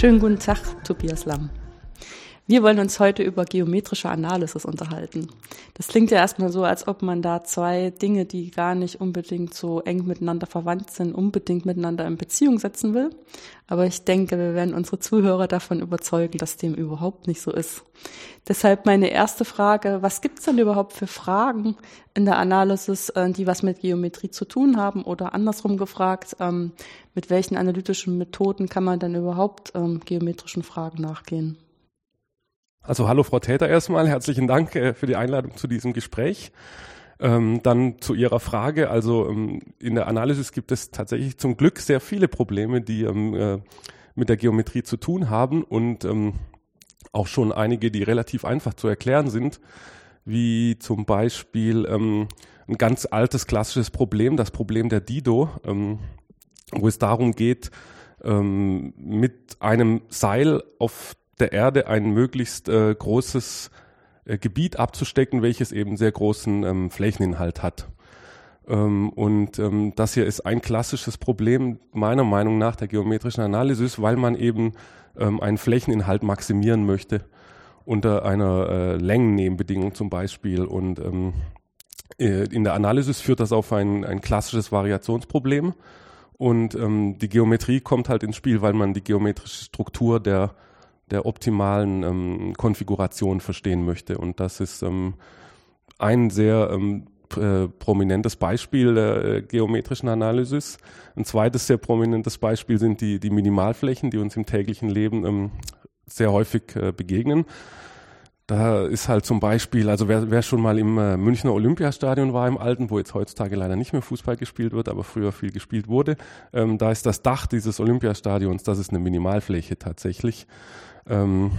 Schönen guten Tag, Tobias Lamm. Wir wollen uns heute über geometrische Analysis unterhalten. Das klingt ja erstmal so, als ob man da zwei Dinge, die gar nicht unbedingt so eng miteinander verwandt sind, unbedingt miteinander in Beziehung setzen will. Aber ich denke, wir werden unsere Zuhörer davon überzeugen, dass dem überhaupt nicht so ist. Deshalb meine erste Frage, was gibt es denn überhaupt für Fragen in der Analysis, äh, die was mit Geometrie zu tun haben? Oder andersrum gefragt, ähm, mit welchen analytischen Methoden kann man denn überhaupt ähm, geometrischen Fragen nachgehen? Also hallo Frau Täter erstmal, herzlichen Dank äh, für die Einladung zu diesem Gespräch. Ähm, dann zu Ihrer Frage. Also ähm, in der Analysis gibt es tatsächlich zum Glück sehr viele Probleme, die ähm, äh, mit der Geometrie zu tun haben und ähm, auch schon einige, die relativ einfach zu erklären sind, wie zum Beispiel ähm, ein ganz altes klassisches Problem, das Problem der Dido, ähm, wo es darum geht, mit einem Seil auf der Erde ein möglichst äh, großes äh, Gebiet abzustecken, welches eben sehr großen ähm, Flächeninhalt hat. Ähm, und ähm, das hier ist ein klassisches Problem meiner Meinung nach der geometrischen Analysis, weil man eben ähm, einen Flächeninhalt maximieren möchte unter einer äh, Längennebenbedingung zum Beispiel. Und ähm, äh, in der Analysis führt das auf ein, ein klassisches Variationsproblem. Und ähm, die Geometrie kommt halt ins Spiel, weil man die geometrische Struktur der der optimalen ähm, Konfiguration verstehen möchte. Und das ist ähm, ein sehr ähm, äh, prominentes Beispiel der äh, geometrischen Analysis. Ein zweites sehr prominentes Beispiel sind die, die Minimalflächen, die uns im täglichen Leben ähm, sehr häufig äh, begegnen. Da ist halt zum Beispiel, also wer, wer schon mal im äh, Münchner Olympiastadion war, im Alten, wo jetzt heutzutage leider nicht mehr Fußball gespielt wird, aber früher viel gespielt wurde, ähm, da ist das Dach dieses Olympiastadions, das ist eine Minimalfläche tatsächlich. Ähm,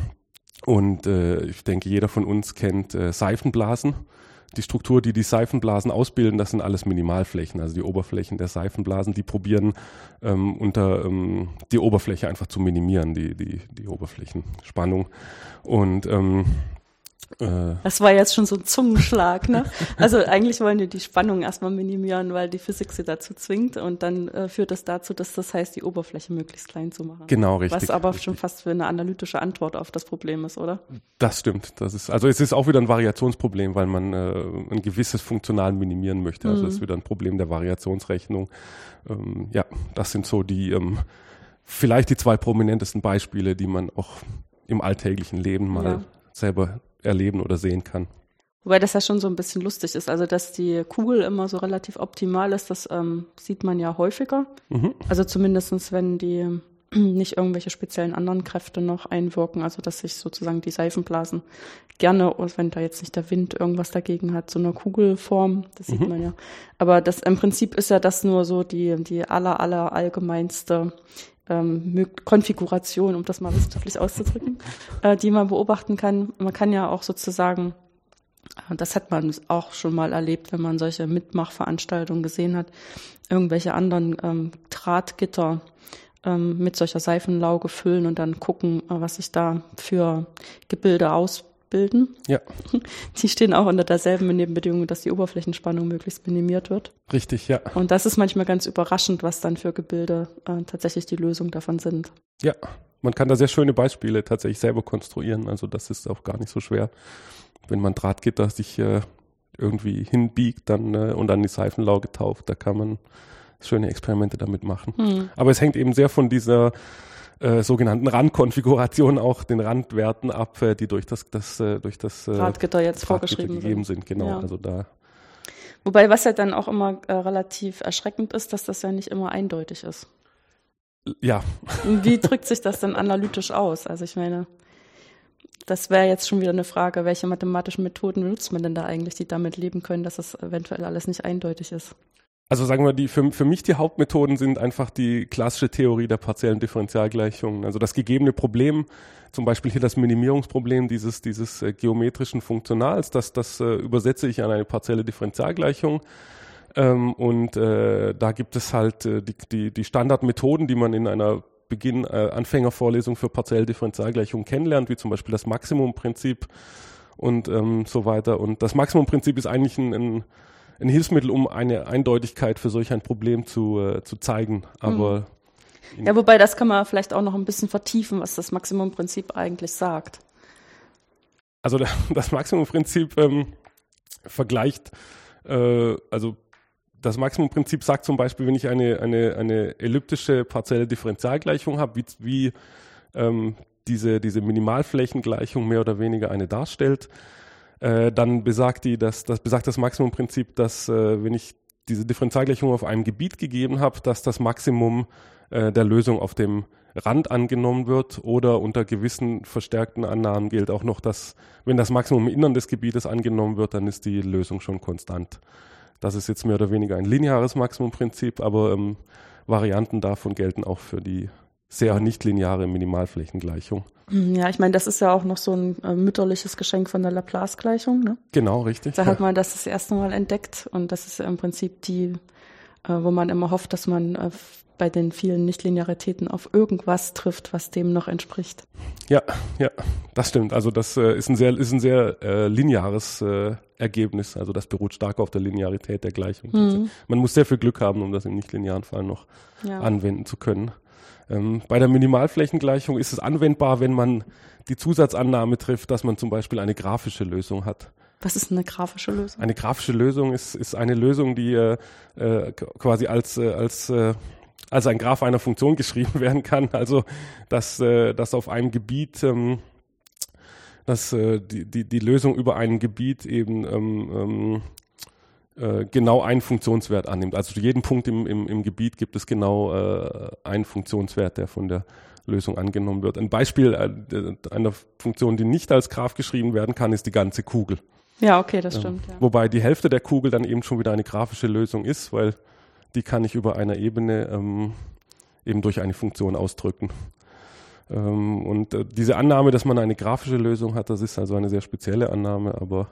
und äh, ich denke, jeder von uns kennt äh, Seifenblasen. Die Struktur, die die Seifenblasen ausbilden, das sind alles Minimalflächen, also die Oberflächen der Seifenblasen, die probieren ähm, unter ähm, die Oberfläche einfach zu minimieren, die, die, die Oberflächenspannung. Und ähm, äh. Das war jetzt schon so ein Zungenschlag, ne? Also eigentlich wollen die die Spannung erstmal minimieren, weil die Physik sie dazu zwingt und dann äh, führt das dazu, dass das heißt, die Oberfläche möglichst klein zu machen. Genau, richtig. Was aber richtig. schon fast für eine analytische Antwort auf das Problem ist, oder? Das stimmt. Das ist, also es ist auch wieder ein Variationsproblem, weil man äh, ein gewisses Funktional minimieren möchte. Also es mhm. ist wieder ein Problem der Variationsrechnung. Ähm, ja, das sind so die ähm, vielleicht die zwei prominentesten Beispiele, die man auch im alltäglichen Leben mal ja. selber erleben oder sehen kann. Wobei das ja schon so ein bisschen lustig ist. Also, dass die Kugel immer so relativ optimal ist, das ähm, sieht man ja häufiger. Mhm. Also zumindestens, wenn die nicht irgendwelche speziellen anderen Kräfte noch einwirken, also dass sich sozusagen die Seifenblasen gerne, wenn da jetzt nicht der Wind irgendwas dagegen hat, so eine Kugelform, das sieht mhm. man ja. Aber das im Prinzip ist ja das nur so die, die aller, aller allgemeinste ähm, Konfiguration, um das mal wissenschaftlich auszudrücken, äh, die man beobachten kann. Man kann ja auch sozusagen, äh, das hat man auch schon mal erlebt, wenn man solche Mitmachveranstaltungen gesehen hat, irgendwelche anderen ähm, Drahtgitter ähm, mit solcher Seifenlauge füllen und dann gucken, äh, was sich da für Gebilde aus bilden. Ja. Die stehen auch unter derselben Nebenbedingung, dass die Oberflächenspannung möglichst minimiert wird. Richtig, ja. Und das ist manchmal ganz überraschend, was dann für Gebilde äh, tatsächlich die Lösung davon sind. Ja, man kann da sehr schöne Beispiele tatsächlich selber konstruieren. Also das ist auch gar nicht so schwer. Wenn man Drahtgitter sich äh, irgendwie hinbiegt dann äh, und an die Seifenlauge tauft, da kann man schöne Experimente damit machen. Hm. Aber es hängt eben sehr von dieser äh, sogenannten Randkonfiguration auch den Randwerten ab, äh, die durch das, das äh, durch das äh, Radgitter jetzt vorgeschrieben gegeben sind. sind. Genau, ja. also da. Wobei was ja dann auch immer äh, relativ erschreckend ist, dass das ja nicht immer eindeutig ist. Ja. Wie drückt sich das denn analytisch aus? Also ich meine, das wäre jetzt schon wieder eine Frage, welche mathematischen Methoden benutzt man denn da eigentlich, die damit leben können, dass das eventuell alles nicht eindeutig ist? Also sagen wir, die für, für mich die Hauptmethoden sind einfach die klassische Theorie der partiellen Differentialgleichungen. Also das gegebene Problem, zum Beispiel hier das Minimierungsproblem dieses, dieses äh, geometrischen Funktionals, das, das äh, übersetze ich an eine partielle Differentialgleichung. Ähm, und äh, da gibt es halt äh, die, die, die Standardmethoden, die man in einer Beginn äh, Anfängervorlesung für partielle Differentialgleichungen kennenlernt, wie zum Beispiel das Maximumprinzip und ähm, so weiter. Und das Maximumprinzip ist eigentlich ein, ein ein Hilfsmittel, um eine Eindeutigkeit für solch ein Problem zu, äh, zu zeigen. Aber mhm. Ja, wobei das kann man vielleicht auch noch ein bisschen vertiefen, was das Maximumprinzip eigentlich sagt. Also das Maximumprinzip ähm, vergleicht, äh, also das Maximumprinzip sagt zum Beispiel, wenn ich eine, eine, eine elliptische partielle Differentialgleichung habe, wie, wie ähm, diese, diese Minimalflächengleichung mehr oder weniger eine darstellt, äh, dann besagt die, dass, das besagt das Maximumprinzip, dass äh, wenn ich diese Differentialgleichung auf einem Gebiet gegeben habe, dass das Maximum äh, der Lösung auf dem Rand angenommen wird oder unter gewissen verstärkten Annahmen gilt auch noch, dass wenn das Maximum im Innern des Gebietes angenommen wird, dann ist die Lösung schon konstant. Das ist jetzt mehr oder weniger ein lineares Maximumprinzip, aber ähm, Varianten davon gelten auch für die sehr nichtlineare Minimalflächengleichung. Ja, ich meine, das ist ja auch noch so ein äh, mütterliches Geschenk von der Laplace-Gleichung. Ne? Genau, richtig. Da hat man das das erste Mal entdeckt und das ist ja im Prinzip die, äh, wo man immer hofft, dass man äh, bei den vielen Nichtlinearitäten auf irgendwas trifft, was dem noch entspricht. Ja, ja, das stimmt. Also das äh, ist ein sehr, ist ein sehr äh, lineares äh, Ergebnis. Also das beruht stark auf der Linearität der Gleichung. Mhm. Man muss sehr viel Glück haben, um das im nichtlinearen Fall noch ja. anwenden zu können. Ähm, bei der Minimalflächengleichung ist es anwendbar, wenn man die Zusatzannahme trifft, dass man zum Beispiel eine grafische Lösung hat. Was ist eine grafische Lösung? Eine grafische Lösung ist, ist eine Lösung, die äh, äh quasi als, äh, als äh, als ein Graph einer Funktion geschrieben werden kann. Also dass, äh, dass auf einem Gebiet ähm, dass äh, die, die, die Lösung über einem Gebiet eben ähm, ähm, äh, genau einen Funktionswert annimmt. Also zu jedem Punkt im, im, im Gebiet gibt es genau äh, einen Funktionswert, der von der Lösung angenommen wird. Ein Beispiel äh, einer Funktion, die nicht als Graph geschrieben werden kann, ist die ganze Kugel. Ja, okay, das stimmt. Ja. Wobei die Hälfte der Kugel dann eben schon wieder eine grafische Lösung ist, weil die kann ich über einer Ebene ähm, eben durch eine Funktion ausdrücken. Ähm, und äh, diese Annahme, dass man eine grafische Lösung hat, das ist also eine sehr spezielle Annahme, aber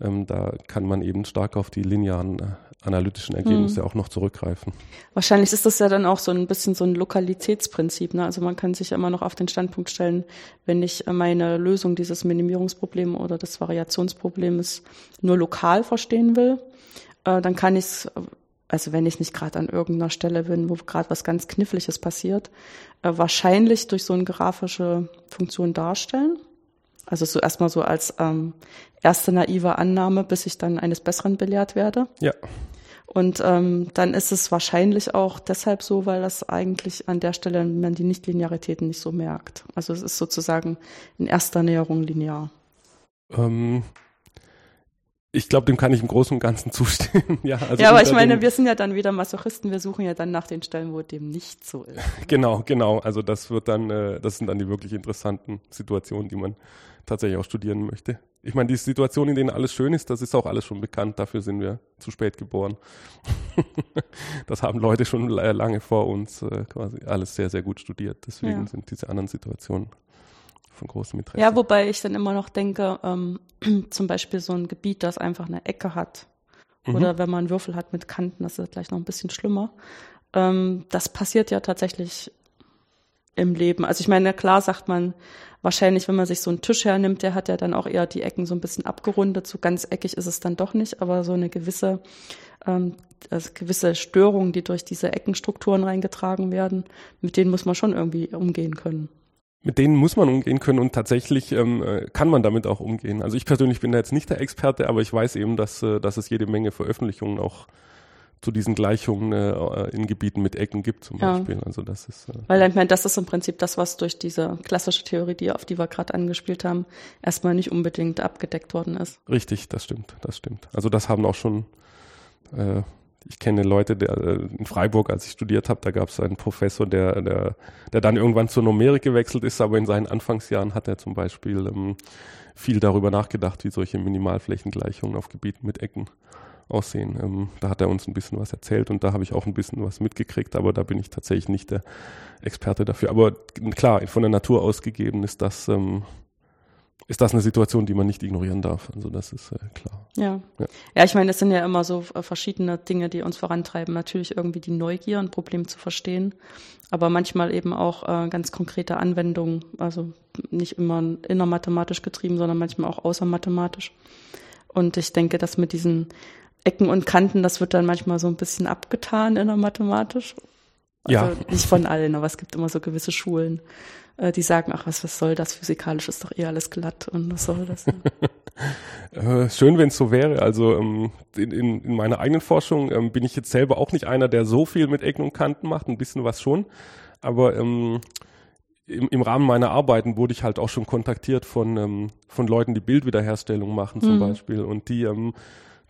ähm, da kann man eben stark auf die linearen äh, analytischen Ergebnisse hm. auch noch zurückgreifen. Wahrscheinlich ist das ja dann auch so ein bisschen so ein Lokalitätsprinzip. Ne? Also man kann sich ja immer noch auf den Standpunkt stellen, wenn ich meine Lösung dieses Minimierungsproblems oder des Variationsproblems nur lokal verstehen will, äh, dann kann ich es also wenn ich nicht gerade an irgendeiner Stelle bin, wo gerade was ganz Kniffliges passiert, äh, wahrscheinlich durch so eine grafische Funktion darstellen. Also so erstmal so als ähm, erste naive Annahme, bis ich dann eines Besseren belehrt werde. Ja. Und ähm, dann ist es wahrscheinlich auch deshalb so, weil das eigentlich an der Stelle man die Nichtlinearitäten nicht so merkt. Also es ist sozusagen in erster Näherung linear. Ähm, ich glaube, dem kann ich im Großen und Ganzen zustimmen. ja, also ja aber ich meine, wir sind ja dann wieder Masochisten, wir suchen ja dann nach den Stellen, wo dem nicht so ist. genau, genau. Also das wird dann, äh, das sind dann die wirklich interessanten Situationen, die man tatsächlich auch studieren möchte. Ich meine, die Situation, in denen alles schön ist, das ist auch alles schon bekannt. Dafür sind wir zu spät geboren. das haben Leute schon lange vor uns äh, quasi alles sehr, sehr gut studiert. Deswegen ja. sind diese anderen Situationen von großem Interesse. Ja, wobei ich dann immer noch denke, ähm, zum Beispiel so ein Gebiet, das einfach eine Ecke hat. Mhm. Oder wenn man Würfel hat mit Kanten, das ist gleich noch ein bisschen schlimmer. Ähm, das passiert ja tatsächlich im Leben. Also ich meine, klar sagt man wahrscheinlich, wenn man sich so einen Tisch hernimmt, der hat ja dann auch eher die Ecken so ein bisschen abgerundet. So ganz eckig ist es dann doch nicht, aber so eine gewisse, ähm, also gewisse Störungen, die durch diese Eckenstrukturen reingetragen werden, mit denen muss man schon irgendwie umgehen können mit denen muss man umgehen können und tatsächlich ähm, äh, kann man damit auch umgehen. Also ich persönlich bin da jetzt nicht der Experte, aber ich weiß eben, dass, äh, dass es jede Menge Veröffentlichungen auch zu diesen Gleichungen äh, in Gebieten mit Ecken gibt zum ja. Beispiel. Also das ist, äh, Weil ich meine, das ist im Prinzip das, was durch diese klassische Theorie, die, auf die wir gerade angespielt haben, erstmal nicht unbedingt abgedeckt worden ist. Richtig, das stimmt, das stimmt. Also das haben auch schon äh, ich kenne Leute, der äh, in Freiburg, als ich studiert habe, da gab es einen Professor, der, der, der dann irgendwann zur Numerik gewechselt ist, aber in seinen Anfangsjahren hat er zum Beispiel ähm, viel darüber nachgedacht, wie solche Minimalflächengleichungen auf Gebieten mit Ecken aussehen. Ähm, da hat er uns ein bisschen was erzählt und da habe ich auch ein bisschen was mitgekriegt, aber da bin ich tatsächlich nicht der Experte dafür. Aber klar, von der Natur aus gegeben ist das ähm, ist das eine Situation, die man nicht ignorieren darf. Also das ist äh, klar. Ja. ja. ja, ich meine, es sind ja immer so äh, verschiedene Dinge, die uns vorantreiben. Natürlich irgendwie die Neugier, ein Problem zu verstehen, aber manchmal eben auch äh, ganz konkrete Anwendungen. Also nicht immer innermathematisch getrieben, sondern manchmal auch außermathematisch. Und ich denke, dass mit diesen Ecken und Kanten, das wird dann manchmal so ein bisschen abgetan innermathematisch. Also ja. nicht von allen, aber es gibt immer so gewisse Schulen, äh, die sagen, ach, was, was soll das? Physikalisch ist doch eh alles glatt und was soll das? Äh, schön, wenn es so wäre. Also ähm, in, in, meiner eigenen Forschung ähm, bin ich jetzt selber auch nicht einer, der so viel mit Ecken und Kanten macht, ein bisschen was schon. Aber ähm, im, im Rahmen meiner Arbeiten wurde ich halt auch schon kontaktiert von, ähm, von Leuten, die Bildwiederherstellung machen zum mhm. Beispiel. Und die,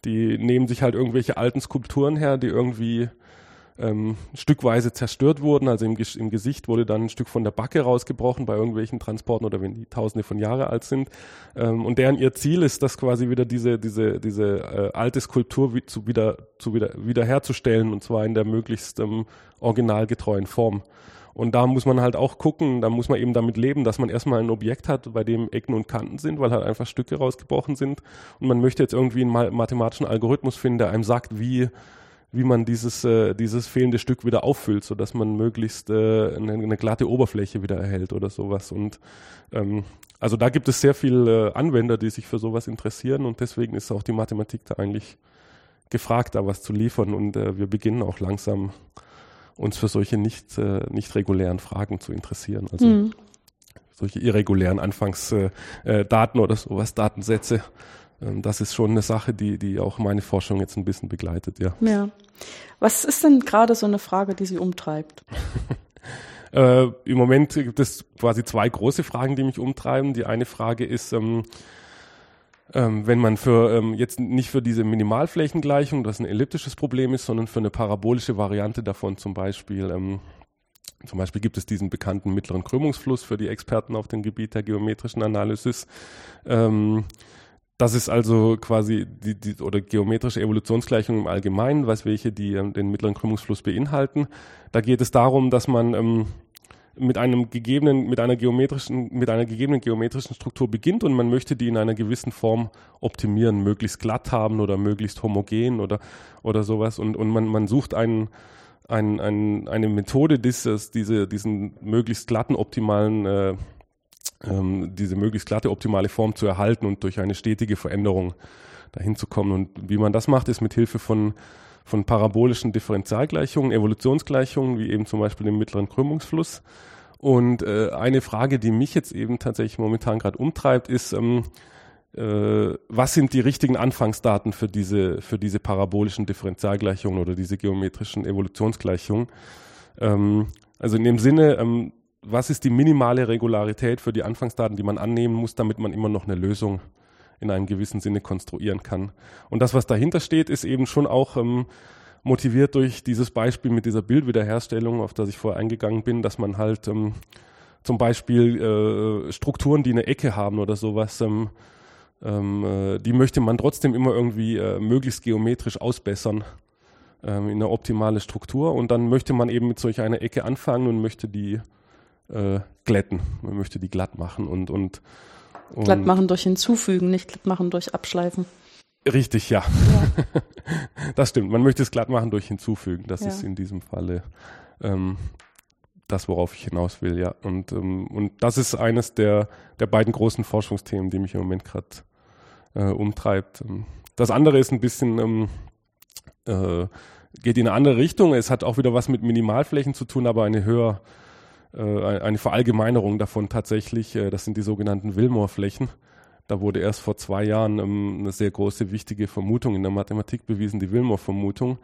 die nehmen sich halt irgendwelche alten Skulpturen her, die irgendwie ähm, stückweise zerstört wurden. Also im, im, Gesicht wurde dann ein Stück von der Backe rausgebrochen bei irgendwelchen Transporten oder wenn die Tausende von Jahre alt sind. Ähm, und deren ihr Ziel ist, das quasi wieder diese diese diese äh, alte Skulptur wie, zu wieder zu wieder wiederherzustellen und zwar in der möglichst ähm, originalgetreuen Form. Und da muss man halt auch gucken, da muss man eben damit leben, dass man erstmal ein Objekt hat, bei dem Ecken und Kanten sind, weil halt einfach Stücke rausgebrochen sind. Und man möchte jetzt irgendwie einen mathematischen Algorithmus finden, der einem sagt, wie wie man dieses, äh, dieses fehlende Stück wieder auffüllt, so dass man möglichst äh, eine, eine glatte Oberfläche wieder erhält oder sowas. Und ähm, also da gibt es sehr viele äh, Anwender, die sich für sowas interessieren und deswegen ist auch die Mathematik da eigentlich gefragt, da was zu liefern. Und äh, wir beginnen auch langsam uns für solche nicht, äh, nicht regulären Fragen zu interessieren. Also mhm. solche irregulären Anfangsdaten äh, äh, oder sowas, Datensätze. Ähm, das ist schon eine Sache, die, die auch meine Forschung jetzt ein bisschen begleitet, ja. Ja. Was ist denn gerade so eine Frage, die Sie umtreibt? äh, Im Moment gibt es quasi zwei große Fragen, die mich umtreiben. Die eine Frage ist, ähm, ähm, wenn man für ähm, jetzt nicht für diese Minimalflächengleichung, das ein elliptisches Problem ist, sondern für eine parabolische Variante davon zum Beispiel. Ähm, zum Beispiel gibt es diesen bekannten mittleren Krümmungsfluss für die Experten auf dem Gebiet der geometrischen Analysis. Ähm, das ist also quasi die, die oder geometrische Evolutionsgleichung im Allgemeinen, was welche die ähm, den mittleren Krümmungsfluss beinhalten. Da geht es darum, dass man ähm, mit einem gegebenen, mit einer geometrischen, mit einer gegebenen geometrischen Struktur beginnt und man möchte die in einer gewissen Form optimieren, möglichst glatt haben oder möglichst homogen oder, oder sowas. Und, und man, man sucht einen, ein, ein, eine Methode, dieses, diese, diesen möglichst glatten, optimalen, äh, ähm, diese möglichst glatte, optimale Form zu erhalten und durch eine stetige Veränderung dahin zu kommen. Und wie man das macht, ist mit Hilfe von von parabolischen Differentialgleichungen, Evolutionsgleichungen, wie eben zum Beispiel dem mittleren Krümmungsfluss. Und äh, eine Frage, die mich jetzt eben tatsächlich momentan gerade umtreibt, ist, ähm, äh, was sind die richtigen Anfangsdaten für diese, für diese parabolischen Differentialgleichungen oder diese geometrischen Evolutionsgleichungen? Ähm, also in dem Sinne, ähm, was ist die minimale Regularität für die Anfangsdaten, die man annehmen muss, damit man immer noch eine Lösung in einem gewissen Sinne konstruieren kann. Und das, was dahinter steht, ist eben schon auch ähm, motiviert durch dieses Beispiel mit dieser Bildwiederherstellung, auf das ich vorher eingegangen bin, dass man halt ähm, zum Beispiel äh, Strukturen, die eine Ecke haben oder sowas, ähm, ähm, äh, die möchte man trotzdem immer irgendwie äh, möglichst geometrisch ausbessern ähm, in eine optimale Struktur. Und dann möchte man eben mit solch einer Ecke anfangen und möchte die äh, glätten. Man möchte die glatt machen und, und Glatt machen durch Hinzufügen, nicht glatt machen durch Abschleifen. Richtig, ja. ja. das stimmt. Man möchte es glatt machen durch Hinzufügen. Das ja. ist in diesem Falle ähm, das, worauf ich hinaus will, ja. Und, ähm, und das ist eines der, der beiden großen Forschungsthemen, die mich im Moment gerade äh, umtreibt. Ähm, das andere ist ein bisschen, ähm, äh, geht in eine andere Richtung. Es hat auch wieder was mit Minimalflächen zu tun, aber eine höher eine Verallgemeinerung davon tatsächlich. Äh, das sind die sogenannten Wilmore-Flächen. Da wurde erst vor zwei Jahren ähm, eine sehr große, wichtige Vermutung in der Mathematik bewiesen, die Wilmore-Vermutung.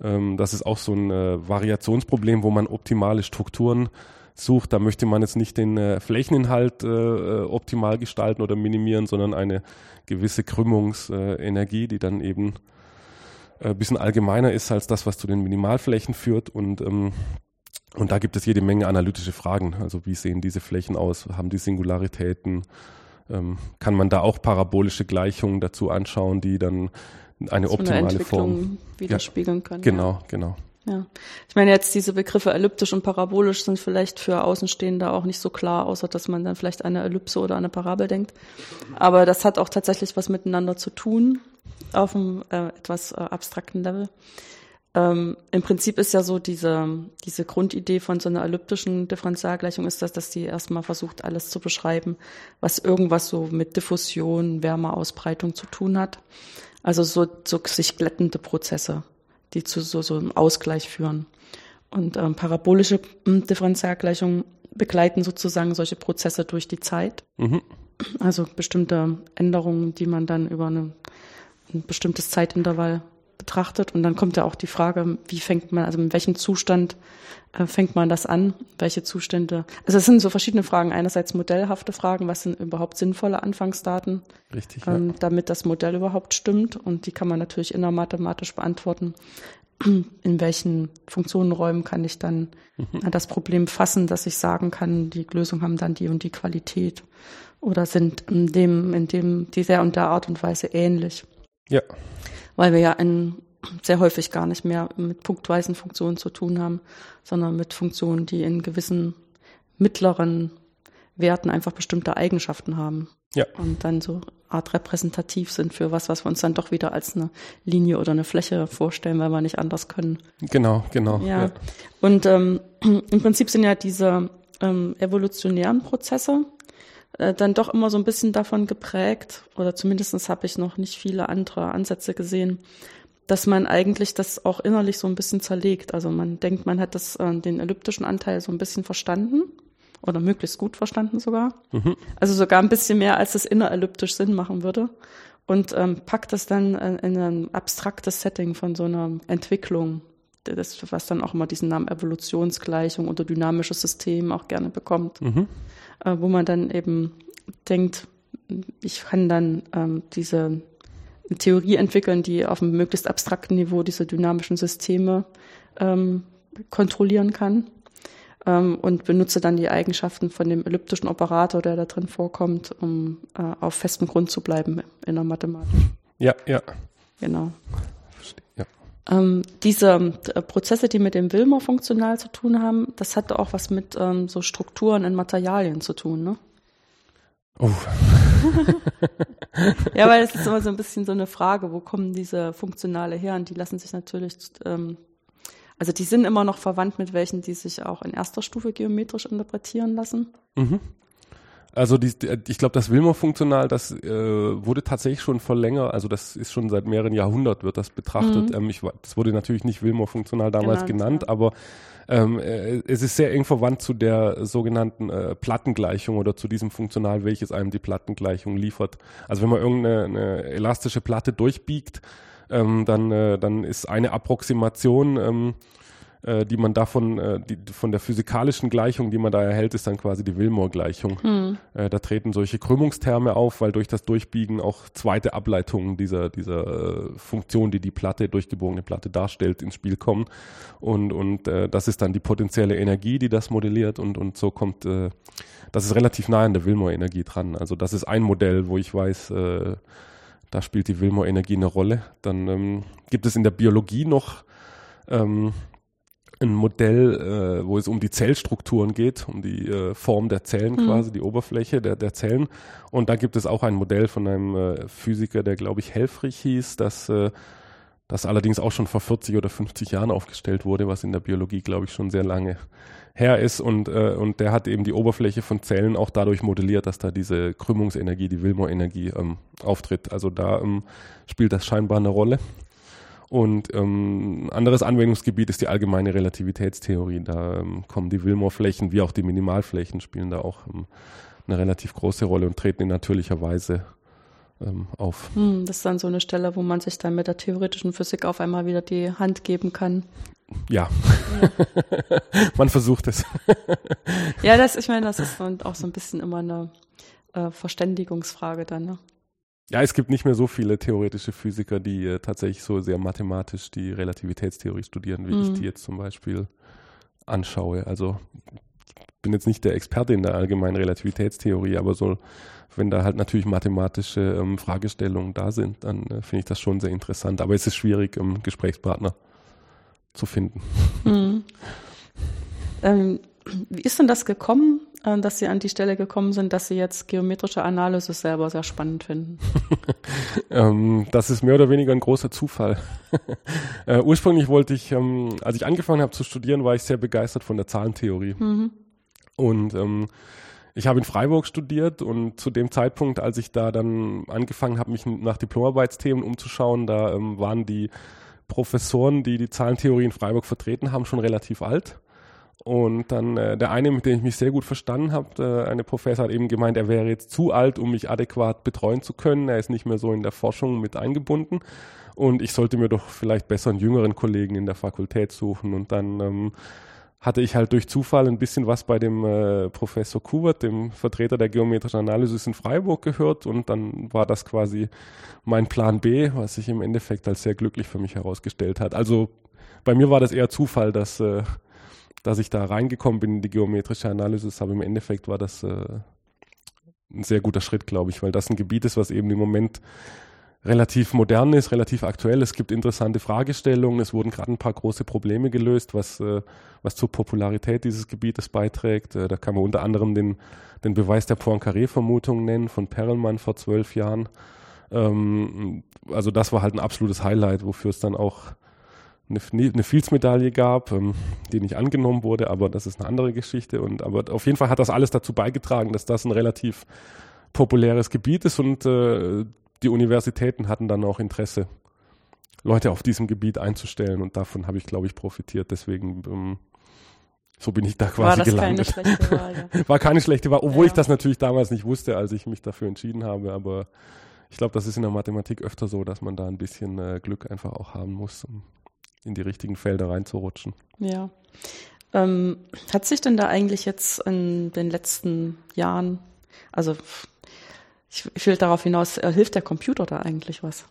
Ähm, das ist auch so ein äh, Variationsproblem, wo man optimale Strukturen sucht. Da möchte man jetzt nicht den äh, Flächeninhalt äh, äh optimal gestalten oder minimieren, sondern eine gewisse Krümmungsenergie, die dann eben ein bisschen allgemeiner ist als das, was zu den Minimalflächen führt. Und ähm, und da gibt es jede Menge analytische Fragen. Also wie sehen diese Flächen aus? Haben die Singularitäten? Ähm, kann man da auch parabolische Gleichungen dazu anschauen, die dann eine so optimale eine Form widerspiegeln können? Genau, ja. genau. Ja, ich meine jetzt diese Begriffe elliptisch und parabolisch sind vielleicht für Außenstehende auch nicht so klar, außer dass man dann vielleicht eine Ellipse oder eine Parabel denkt. Aber das hat auch tatsächlich was miteinander zu tun auf einem äh, etwas äh, abstrakten Level. Ähm, Im Prinzip ist ja so diese, diese Grundidee von so einer elliptischen Differentialgleichung ist das, dass die erstmal versucht, alles zu beschreiben, was irgendwas so mit Diffusion, Wärmeausbreitung zu tun hat. Also so, so sich glättende Prozesse, die zu so, so einem Ausgleich führen. Und ähm, parabolische hm, Differentialgleichungen begleiten sozusagen solche Prozesse durch die Zeit. Mhm. Also bestimmte Änderungen, die man dann über eine, ein bestimmtes Zeitintervall betrachtet. Und dann kommt ja auch die Frage, wie fängt man, also in welchem Zustand äh, fängt man das an? Welche Zustände? Also es sind so verschiedene Fragen. Einerseits modellhafte Fragen, was sind überhaupt sinnvolle Anfangsdaten? Richtig. Ähm, ja. Damit das Modell überhaupt stimmt. Und die kann man natürlich innermathematisch beantworten. In welchen Funktionenräumen kann ich dann mhm. das Problem fassen, dass ich sagen kann, die Lösungen haben dann die und die Qualität oder sind in dem, in dem, dieser und der Art und Weise ähnlich. Ja weil wir ja in, sehr häufig gar nicht mehr mit punktweisen Funktionen zu tun haben, sondern mit Funktionen, die in gewissen mittleren Werten einfach bestimmte Eigenschaften haben. Ja. Und dann so Art repräsentativ sind für was, was wir uns dann doch wieder als eine Linie oder eine Fläche vorstellen, weil wir nicht anders können. Genau, genau. Ja. ja. Und ähm, im Prinzip sind ja diese ähm, evolutionären Prozesse, äh, dann doch immer so ein bisschen davon geprägt, oder zumindestens habe ich noch nicht viele andere Ansätze gesehen, dass man eigentlich das auch innerlich so ein bisschen zerlegt. Also man denkt, man hat das, äh, den elliptischen Anteil so ein bisschen verstanden oder möglichst gut verstanden sogar. Mhm. Also sogar ein bisschen mehr, als es innerelliptisch Sinn machen würde. Und ähm, packt das dann äh, in ein abstraktes Setting von so einer Entwicklung, das, was dann auch immer diesen Namen Evolutionsgleichung oder dynamisches System auch gerne bekommt. Mhm äh, wo man dann eben denkt, ich kann dann ähm, diese Theorie entwickeln, die auf einem möglichst abstrakten Niveau diese dynamischen Systeme ähm, kontrollieren kann ähm, und benutze dann die Eigenschaften von dem elliptischen Operator, der da drin vorkommt, um äh, auf festem Grund zu bleiben in der Mathematik. Ja, ja. Genau. Ähm, diese äh, Prozesse, die mit dem Wilmer funktional zu tun haben, das hatte auch was mit ähm, so Strukturen in Materialien zu tun, ne? Oh. ja, weil es ist immer so ein bisschen so eine Frage, wo kommen diese Funktionale her? Und die lassen sich natürlich, ähm, also die sind immer noch verwandt mit welchen, die sich auch in erster Stufe geometrisch interpretieren lassen. Mhm. Also die, ich glaube, das Wilmer-Funktional, das äh, wurde tatsächlich schon vor länger, also das ist schon seit mehreren Jahrhunderten wird das betrachtet. Mhm. Ähm, ich, das wurde natürlich nicht Wilmer-Funktional damals genannt, genannt ja. aber ähm, äh, es ist sehr eng verwandt zu der sogenannten äh, Plattengleichung oder zu diesem Funktional, welches einem die Plattengleichung liefert. Also wenn man irgendeine elastische Platte durchbiegt, ähm, dann, äh, dann ist eine Approximation ähm, äh, die man davon, äh, die, von der physikalischen Gleichung, die man da erhält, ist dann quasi die Willmore-Gleichung. Hm. Äh, da treten solche Krümmungsterme auf, weil durch das Durchbiegen auch zweite Ableitungen dieser, dieser äh, Funktion, die die Platte, durchgebogene Platte darstellt, ins Spiel kommen. Und, und äh, das ist dann die potenzielle Energie, die das modelliert und, und so kommt, äh, das ist relativ nah an der Willmore-Energie dran. Also das ist ein Modell, wo ich weiß, äh, da spielt die Willmore-Energie eine Rolle. Dann ähm, gibt es in der Biologie noch ähm, ein Modell, äh, wo es um die Zellstrukturen geht, um die äh, Form der Zellen mhm. quasi, die Oberfläche der, der Zellen. Und da gibt es auch ein Modell von einem äh, Physiker, der glaube ich Helfrich hieß, das, äh, das allerdings auch schon vor 40 oder 50 Jahren aufgestellt wurde, was in der Biologie glaube ich schon sehr lange her ist. Und, äh, und der hat eben die Oberfläche von Zellen auch dadurch modelliert, dass da diese Krümmungsenergie, die Wilmore-Energie ähm, auftritt. Also da ähm, spielt das scheinbar eine Rolle. Und ähm, anderes Anwendungsgebiet ist die allgemeine Relativitätstheorie. Da ähm, kommen die Wilmore-Flächen wie auch die Minimalflächen spielen da auch ähm, eine relativ große Rolle und treten in natürlicher Weise ähm, auf. Hm, das ist dann so eine Stelle, wo man sich dann mit der theoretischen Physik auf einmal wieder die Hand geben kann. Ja, ja. man versucht es. ja, das, ich meine, das ist auch so ein bisschen immer eine äh, Verständigungsfrage dann. Ne? Ja, es gibt nicht mehr so viele theoretische Physiker, die äh, tatsächlich so sehr mathematisch die Relativitätstheorie studieren, wie mhm. ich die jetzt zum Beispiel anschaue. Also ich bin jetzt nicht der Experte in der allgemeinen Relativitätstheorie, aber so, wenn da halt natürlich mathematische ähm, Fragestellungen da sind, dann äh, finde ich das schon sehr interessant. Aber es ist schwierig, ähm, Gesprächspartner zu finden. Mhm. Ähm, wie ist denn das gekommen, dass Sie an die Stelle gekommen sind, dass Sie jetzt geometrische Analysis selber sehr spannend finden? ähm, das ist mehr oder weniger ein großer Zufall. äh, ursprünglich wollte ich, ähm, als ich angefangen habe zu studieren, war ich sehr begeistert von der Zahlentheorie. Mhm. Und ähm, ich habe in Freiburg studiert und zu dem Zeitpunkt, als ich da dann angefangen habe, mich nach Diplomarbeitsthemen umzuschauen, da ähm, waren die Professoren, die die Zahlentheorie in Freiburg vertreten haben, schon relativ alt. Und dann äh, der eine, mit dem ich mich sehr gut verstanden habe, äh, eine Professor hat eben gemeint, er wäre jetzt zu alt, um mich adäquat betreuen zu können. Er ist nicht mehr so in der Forschung mit eingebunden. Und ich sollte mir doch vielleicht besser einen jüngeren Kollegen in der Fakultät suchen. Und dann ähm, hatte ich halt durch Zufall ein bisschen was bei dem äh, Professor Kubert, dem Vertreter der geometrischen Analysis in Freiburg gehört und dann war das quasi mein Plan B, was sich im Endeffekt als sehr glücklich für mich herausgestellt hat. Also bei mir war das eher Zufall, dass, äh, dass ich da reingekommen bin in die geometrische Analysis, aber im Endeffekt war das äh, ein sehr guter Schritt, glaube ich, weil das ein Gebiet ist, was eben im Moment relativ modern ist, relativ aktuell. Es gibt interessante Fragestellungen. Es wurden gerade ein paar große Probleme gelöst, was, äh, was zur Popularität dieses Gebietes beiträgt. Äh, da kann man unter anderem den, den Beweis der Poincaré-Vermutung nennen von Perelmann vor zwölf Jahren. Ähm, also das war halt ein absolutes Highlight, wofür es dann auch eine, eine Fields-Medaille gab, ähm, die nicht angenommen wurde, aber das ist eine andere Geschichte. Und aber auf jeden Fall hat das alles dazu beigetragen, dass das ein relativ populäres Gebiet ist und äh, die Universitäten hatten dann auch Interesse, Leute auf diesem Gebiet einzustellen und davon habe ich, glaube ich, profitiert. Deswegen ähm, so bin ich da quasi War das gelandet. Keine schlechte Wahl, ja. War keine schlechte Wahl, obwohl ja. ich das natürlich damals nicht wusste, als ich mich dafür entschieden habe. Aber ich glaube, das ist in der Mathematik öfter so, dass man da ein bisschen äh, Glück einfach auch haben muss, um in die richtigen Felder reinzurutschen. Ja. Ähm, hat sich denn da eigentlich jetzt in den letzten Jahren, also ich, ich will darauf hinaus, äh, hilft der Computer da eigentlich was?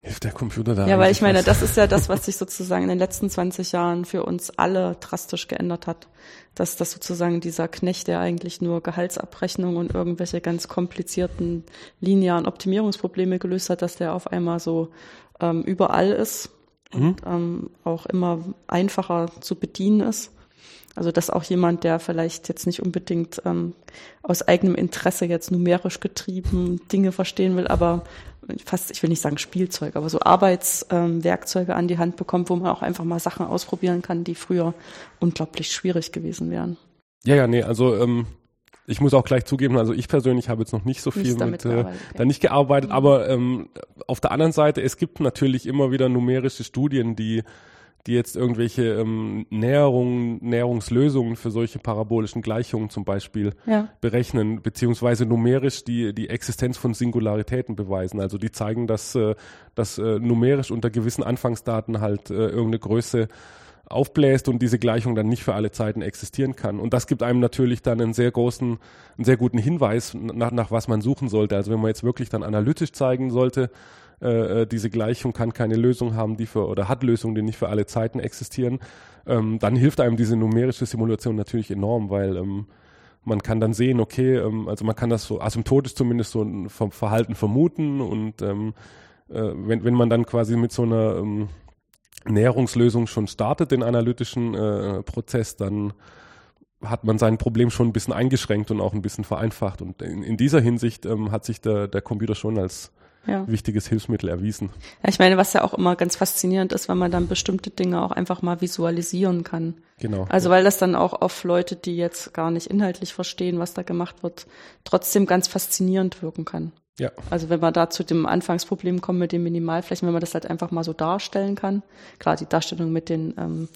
Hilft der Computer da? Ja, weil ich meine, was? das ist ja das, was sich sozusagen in den letzten 20 Jahren für uns alle drastisch geändert hat. Dass das sozusagen dieser Knecht, der eigentlich nur Gehaltsabrechnung und irgendwelche ganz komplizierten linearen Optimierungsprobleme gelöst hat, dass der auf einmal so ähm, überall ist mhm. und ähm, auch immer einfacher zu bedienen ist. Also dass auch jemand, der vielleicht jetzt nicht unbedingt ähm, aus eigenem Interesse jetzt numerisch getrieben Dinge verstehen will, aber fast, ich will nicht sagen Spielzeug, aber so Arbeitswerkzeuge ähm, an die Hand bekommt, wo man auch einfach mal Sachen ausprobieren kann, die früher unglaublich schwierig gewesen wären. Ja, ja, nee, also ähm, ich muss auch gleich zugeben, also ich persönlich habe jetzt noch nicht so viel nicht mit äh, da nicht gearbeitet, mhm. aber ähm, auf der anderen Seite, es gibt natürlich immer wieder numerische Studien, die die jetzt irgendwelche ähm, Näherungen, Näherungslösungen für solche parabolischen Gleichungen zum Beispiel ja. berechnen, beziehungsweise numerisch die, die Existenz von Singularitäten beweisen. Also die zeigen, dass, äh, dass äh, numerisch unter gewissen Anfangsdaten halt äh, irgendeine Größe aufbläst und diese Gleichung dann nicht für alle Zeiten existieren kann. Und das gibt einem natürlich dann einen sehr großen, einen sehr guten Hinweis, nach, nach was man suchen sollte. Also wenn man jetzt wirklich dann analytisch zeigen sollte, äh, äh, diese Gleichung kann keine Lösung haben, die für oder hat Lösungen, die nicht für alle Zeiten existieren, ähm, dann hilft einem diese numerische Simulation natürlich enorm, weil ähm, man kann dann sehen, okay, ähm, also man kann das so asymptotisch zumindest so vom Verhalten vermuten und ähm, äh, wenn, wenn man dann quasi mit so einer ähm, Näherungslösung schon startet, den analytischen äh, Prozess, dann hat man sein Problem schon ein bisschen eingeschränkt und auch ein bisschen vereinfacht. Und in, in dieser Hinsicht ähm, hat sich der, der Computer schon als ja. wichtiges Hilfsmittel erwiesen. Ja, ich meine, was ja auch immer ganz faszinierend ist, wenn man dann bestimmte Dinge auch einfach mal visualisieren kann. Genau. Also weil das dann auch auf Leute, die jetzt gar nicht inhaltlich verstehen, was da gemacht wird, trotzdem ganz faszinierend wirken kann. Ja. Also wenn man da zu dem Anfangsproblem kommt mit den Minimalflächen, wenn man das halt einfach mal so darstellen kann. Klar, die Darstellung mit den ähm,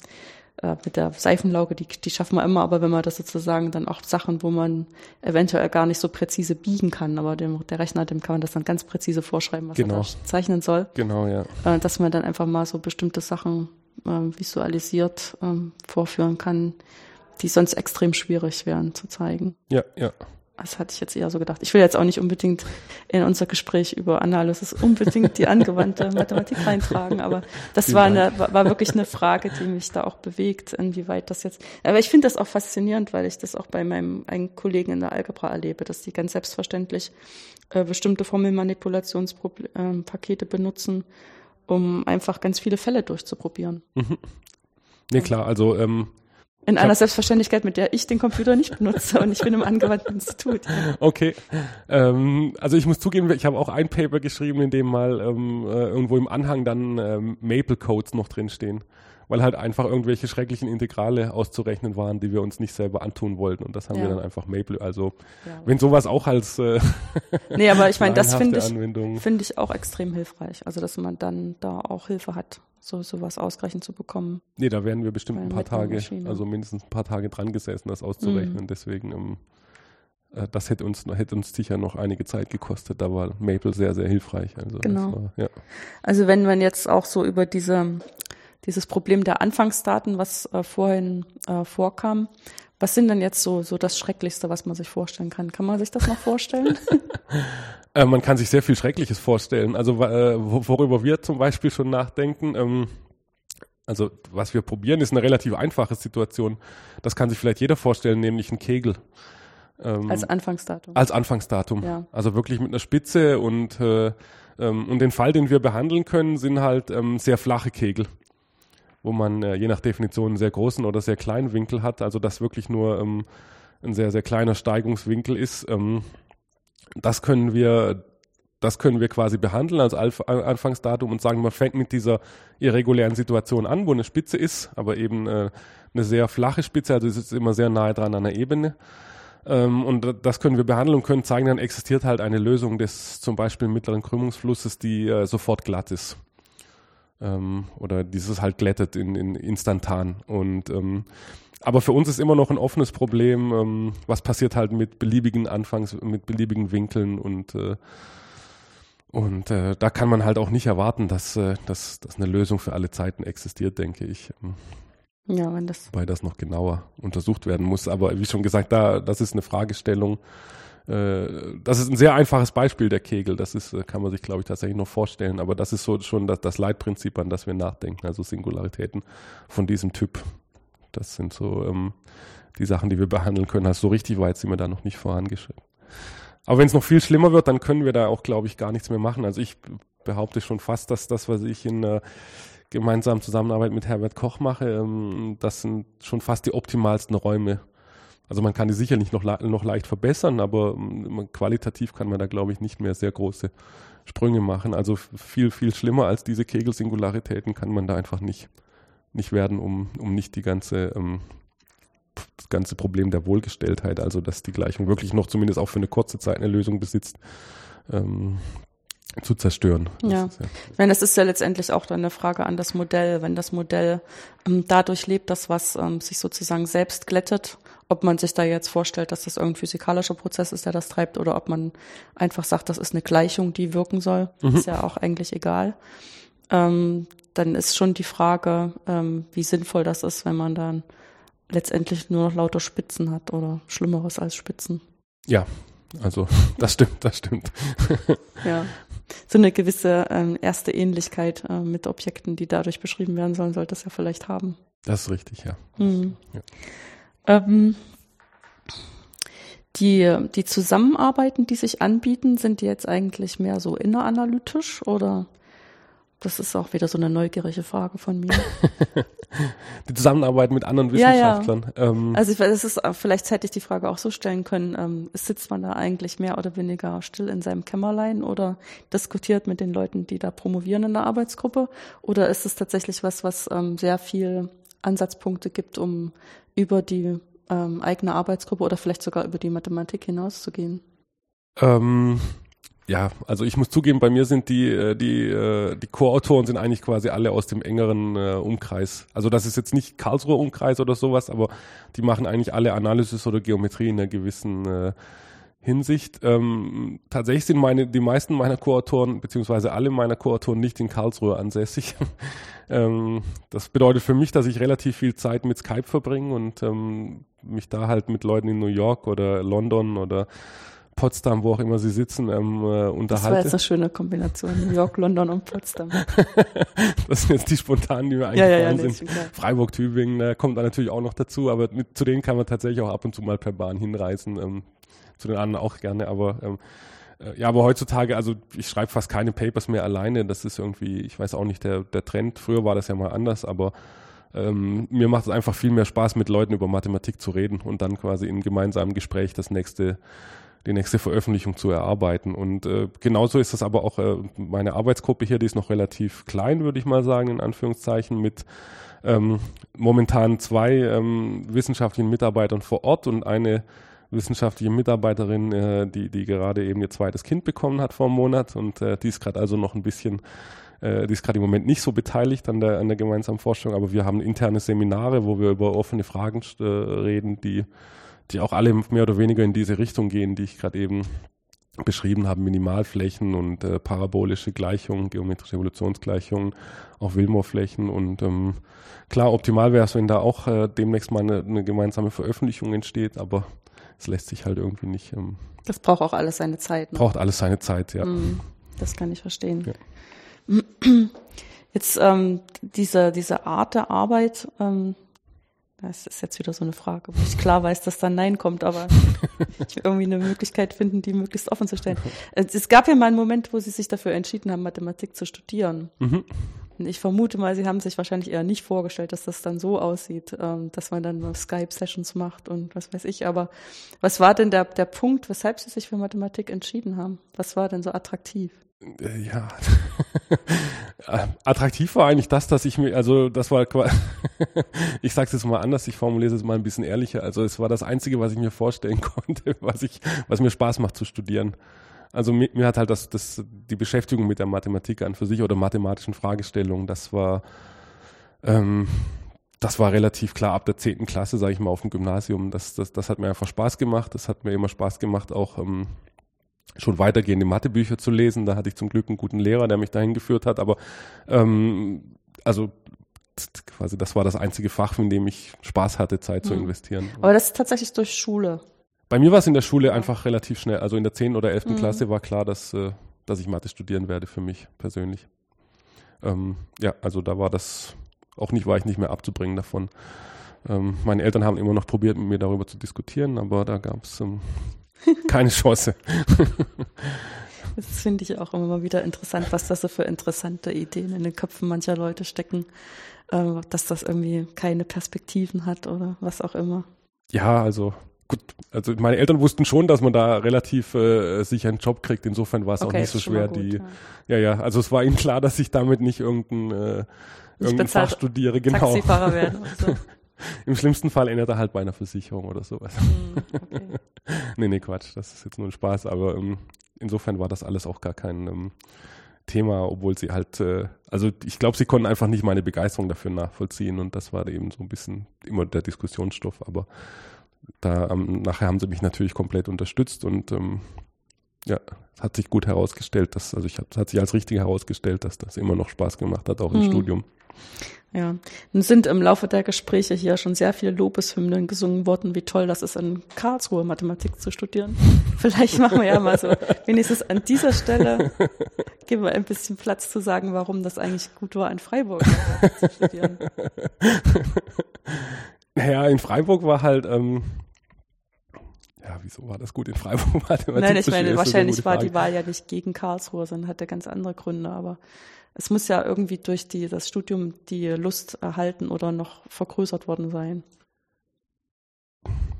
äh, mit der Seifenlauge, die, die schaffen wir immer, aber wenn man das sozusagen dann auch Sachen, wo man eventuell gar nicht so präzise biegen kann, aber dem, der Rechner, dem kann man das dann ganz präzise vorschreiben, was genau. er zeichnen soll. Genau, ja. Äh, dass man dann einfach mal so bestimmte Sachen äh, visualisiert äh, vorführen kann, die sonst extrem schwierig wären zu zeigen. Ja, ja. Das hatte ich jetzt eher so gedacht. Ich will jetzt auch nicht unbedingt in unser Gespräch über Analysis unbedingt die angewandte Mathematik reintragen, aber das war, eine, war wirklich eine Frage, die mich da auch bewegt, inwieweit das jetzt. Aber ich finde das auch faszinierend, weil ich das auch bei meinem einen Kollegen in der Algebra erlebe, dass die ganz selbstverständlich äh, bestimmte Formelmanipulationspakete äh, benutzen, um einfach ganz viele Fälle durchzuprobieren. Mhm. Nee, klar, also ähm, in einer Selbstverständlichkeit, mit der ich den Computer nicht benutze und ich bin im angewandten Institut. Okay. Ähm, also ich muss zugeben, ich habe auch ein Paper geschrieben, in dem mal ähm, äh, irgendwo im Anhang dann ähm, Maple Codes noch drinstehen weil halt einfach irgendwelche schrecklichen Integrale auszurechnen waren, die wir uns nicht selber antun wollten. Und das haben ja. wir dann einfach Maple. Also ja. wenn sowas auch als äh, Nee, aber ich meine, das finde ich, find ich auch extrem hilfreich. Also dass man dann da auch Hilfe hat, so sowas ausgerechnet zu bekommen. Nee, da werden wir bestimmt ein paar Tage, also mindestens ein paar Tage dran gesessen, das auszurechnen. Mhm. Deswegen ähm, äh, das hätte uns, hätte uns sicher noch einige Zeit gekostet. Da war Maple sehr, sehr hilfreich. Also, genau. War, ja. also wenn man jetzt auch so über diese, dieses Problem der Anfangsdaten, was äh, vorhin äh, vorkam, was sind denn jetzt so, so das Schrecklichste, was man sich vorstellen kann? Kann man sich das noch vorstellen? äh, man kann sich sehr viel Schreckliches vorstellen. Also äh, worüber wir zum Beispiel schon nachdenken, ähm, also was wir probieren, ist eine relativ einfache Situation. Das kann sich vielleicht jeder vorstellen, nämlich ein Kegel. Ähm, als Anfangsdatum. Als Anfangsdatum. Ja. Also wirklich mit einer Spitze und, äh, ähm, und den Fall, den wir behandeln können, sind halt ähm, sehr flache Kegel, wo man äh, je nach Definition einen sehr großen oder sehr kleinen Winkel hat, also das wirklich nur ähm, ein sehr, sehr kleiner Steigungswinkel ist. Ähm, das können wir das können wir quasi behandeln als Anfangsdatum und sagen, man fängt mit dieser irregulären Situation an, wo eine Spitze ist, aber eben äh, eine sehr flache Spitze, also es ist immer sehr nahe dran an der Ebene. Ähm, und das können wir behandeln und können zeigen, dann existiert halt eine Lösung des zum Beispiel mittleren Krümmungsflusses, die äh, sofort glatt ist. Ähm, oder dieses halt glättet in, in instantan. Und ähm, aber für uns ist immer noch ein offenes Problem, ähm, was passiert halt mit beliebigen Anfangs, mit beliebigen Winkeln und äh, und äh, da kann man halt auch nicht erwarten, dass, äh, dass, dass eine Lösung für alle Zeiten existiert, denke ich. Ja, wenn das. Weil das noch genauer untersucht werden muss. Aber wie schon gesagt, da, das ist eine Fragestellung. Äh, das ist ein sehr einfaches Beispiel der Kegel. Das ist, äh, kann man sich, glaube ich, tatsächlich noch vorstellen. Aber das ist so schon das, das Leitprinzip, an das wir nachdenken. Also Singularitäten von diesem Typ. Das sind so ähm, die Sachen, die wir behandeln können. Also so richtig weit sind wir da noch nicht vorangeschritten. Aber wenn es noch viel schlimmer wird, dann können wir da auch, glaube ich, gar nichts mehr machen. Also ich behaupte schon fast, dass das, was ich in äh, gemeinsam Zusammenarbeit mit Herbert Koch mache, ähm, das sind schon fast die optimalsten Räume. Also man kann die sicherlich noch, noch leicht verbessern, aber ähm, qualitativ kann man da, glaube ich, nicht mehr sehr große Sprünge machen. Also viel, viel schlimmer als diese Kegelsingularitäten kann man da einfach nicht, nicht werden, um, um nicht die ganze, ähm, das ganze Problem der Wohlgestelltheit, also dass die Gleichung wirklich noch zumindest auch für eine kurze Zeit eine Lösung besitzt, ähm, zu zerstören. Ja. Ist, ja. Ich meine, das ist ja letztendlich auch dann eine Frage an das Modell. Wenn das Modell ähm, dadurch lebt, dass was ähm, sich sozusagen selbst glättet, ob man sich da jetzt vorstellt, dass das irgendein physikalischer Prozess ist, der das treibt, oder ob man einfach sagt, das ist eine Gleichung, die wirken soll, mhm. ist ja auch eigentlich egal. Ähm, dann ist schon die Frage, ähm, wie sinnvoll das ist, wenn man dann letztendlich nur noch lauter Spitzen hat oder Schlimmeres als Spitzen. Ja, also das stimmt, das stimmt. ja so eine gewisse ähm, erste Ähnlichkeit äh, mit Objekten, die dadurch beschrieben werden sollen, sollte es ja vielleicht haben. Das ist richtig, ja. Mhm. ja. Ähm, die, die Zusammenarbeiten, die sich anbieten, sind die jetzt eigentlich mehr so inneranalytisch oder das ist auch wieder so eine neugierige Frage von mir. die Zusammenarbeit mit anderen Wissenschaftlern. Ja, ja. Ähm. Also ich, das ist, vielleicht hätte ich die Frage auch so stellen können, ähm, sitzt man da eigentlich mehr oder weniger still in seinem Kämmerlein oder diskutiert mit den Leuten, die da promovieren in der Arbeitsgruppe? Oder ist es tatsächlich was, was ähm, sehr viel Ansatzpunkte gibt, um über die ähm, eigene Arbeitsgruppe oder vielleicht sogar über die Mathematik hinauszugehen? Ähm, ja, also ich muss zugeben, bei mir sind die, äh, die, äh, die Co-Autoren sind eigentlich quasi alle aus dem engeren äh, Umkreis. Also das ist jetzt nicht Karlsruher Umkreis oder sowas, aber die machen eigentlich alle Analysis oder Geometrie in einer gewissen äh, Hinsicht. Ähm, tatsächlich sind meine, die meisten meiner Co-Autoren, beziehungsweise alle meiner Co-Autoren nicht in Karlsruhe ansässig. ähm, das bedeutet für mich, dass ich relativ viel Zeit mit Skype verbringe und ähm, mich da halt mit Leuten in New York oder London oder Potsdam, wo auch immer sie sitzen, ähm, äh, unterhalte. Das war jetzt eine schöne Kombination, New York, London und Potsdam. das sind jetzt die spontanen, die mir eingefallen ja, ja, ja, sind. Freiburg, Tübingen, da kommt da natürlich auch noch dazu, aber mit, zu denen kann man tatsächlich auch ab und zu mal per Bahn hinreisen, ähm, zu den anderen auch gerne, aber ähm, äh, ja, aber heutzutage, also ich schreibe fast keine Papers mehr alleine, das ist irgendwie, ich weiß auch nicht, der, der Trend, früher war das ja mal anders, aber ähm, mir macht es einfach viel mehr Spaß, mit Leuten über Mathematik zu reden und dann quasi in gemeinsamem Gespräch das nächste die nächste Veröffentlichung zu erarbeiten. Und äh, genauso ist das aber auch äh, meine Arbeitsgruppe hier, die ist noch relativ klein, würde ich mal sagen, in Anführungszeichen, mit ähm, momentan zwei ähm, wissenschaftlichen Mitarbeitern vor Ort und eine wissenschaftliche Mitarbeiterin, äh, die, die gerade eben ihr zweites Kind bekommen hat vor einem Monat. Und äh, die ist gerade also noch ein bisschen, äh, die ist gerade im Moment nicht so beteiligt an der, an der gemeinsamen Forschung, aber wir haben interne Seminare, wo wir über offene Fragen äh, reden, die, die auch alle mehr oder weniger in diese Richtung gehen, die ich gerade eben beschrieben habe, Minimalflächen und äh, parabolische Gleichungen, geometrische Evolutionsgleichungen, auch Wilmore-Flächen und ähm, klar, optimal wäre es, wenn da auch äh, demnächst mal eine, eine gemeinsame Veröffentlichung entsteht, aber es lässt sich halt irgendwie nicht. Ähm, das braucht auch alles seine Zeit. Ne? Braucht alles seine Zeit, ja. Mm, das kann ich verstehen. Ja. Jetzt ähm, diese, diese Art der Arbeit, ähm, das ist jetzt wieder so eine Frage, wo ich klar weiß, dass dann Nein kommt, aber ich will irgendwie eine Möglichkeit finden, die möglichst offen zu stellen. Es gab ja mal einen Moment, wo Sie sich dafür entschieden haben, Mathematik zu studieren. Mhm. Ich vermute mal, Sie haben sich wahrscheinlich eher nicht vorgestellt, dass das dann so aussieht, ähm, dass man dann Skype-Sessions macht und was weiß ich. Aber was war denn der, der Punkt, weshalb Sie sich für Mathematik entschieden haben? Was war denn so attraktiv? Äh, ja, attraktiv war eigentlich das, dass ich mir, also das war, ich sage es jetzt mal anders, ich formuliere es mal ein bisschen ehrlicher. Also es war das Einzige, was ich mir vorstellen konnte, was ich, was mir Spaß macht zu studieren. Also mir, mir hat halt das, das, die Beschäftigung mit der Mathematik an für sich oder mathematischen Fragestellungen, das war, ähm, das war relativ klar ab der zehnten Klasse, sage ich mal, auf dem Gymnasium. Das, das, das hat mir einfach Spaß gemacht. Das hat mir immer Spaß gemacht, auch ähm, schon weitergehende Mathebücher zu lesen. Da hatte ich zum Glück einen guten Lehrer, der mich dahin geführt hat. Aber ähm, also quasi das war das einzige Fach, in dem ich Spaß hatte, Zeit zu investieren. Aber das ist tatsächlich durch Schule. Bei mir war es in der Schule einfach relativ schnell. Also in der 10. oder 11. Mhm. Klasse war klar, dass, äh, dass ich Mathe studieren werde für mich persönlich. Ähm, ja, also da war das auch nicht, war ich nicht mehr abzubringen davon. Ähm, meine Eltern haben immer noch probiert, mit mir darüber zu diskutieren, aber da gab es ähm, keine Chance. Das finde ich auch immer wieder interessant, was da so für interessante Ideen in den Köpfen mancher Leute stecken, äh, dass das irgendwie keine Perspektiven hat oder was auch immer. Ja, also gut, also meine Eltern wussten schon, dass man da relativ äh, sicher einen Job kriegt. Insofern war es okay, auch nicht so schwer. Gut, die, ja. ja. ja, also es war ihnen klar, dass ich damit nicht irgendein, äh, irgendein Fach studiere. Genau. Taxifahrer werden. So. Im schlimmsten Fall endet er halt bei einer Versicherung oder sowas. Mm, okay. nee, nee, Quatsch, das ist jetzt nur ein Spaß, aber ähm, insofern war das alles auch gar kein ähm, Thema, obwohl sie halt, äh, also ich glaube, sie konnten einfach nicht meine Begeisterung dafür nachvollziehen und das war eben so ein bisschen immer der Diskussionsstoff, aber da ähm, nachher haben sie mich natürlich komplett unterstützt und ähm, ja, es hat sich gut herausgestellt, dass, also ich es hat sich als richtig herausgestellt, dass das immer noch Spaß gemacht hat, auch im mhm. Studium. Ja, nun sind im Laufe der Gespräche hier schon sehr viele Lobeshymnen gesungen worden, wie toll das ist, in Karlsruhe Mathematik zu studieren. Vielleicht machen wir ja mal so, wenigstens an dieser Stelle geben wir ein bisschen Platz zu sagen, warum das eigentlich gut war, in Freiburg zu studieren. Naja, in Freiburg war halt, ähm, ja, wieso war das gut in Freiburg? Mathematik Nein, ich meine, wahrscheinlich war die Wahl ja nicht gegen Karlsruhe, sondern hatte ganz andere Gründe, aber es muss ja irgendwie durch die, das Studium die Lust erhalten oder noch vergrößert worden sein.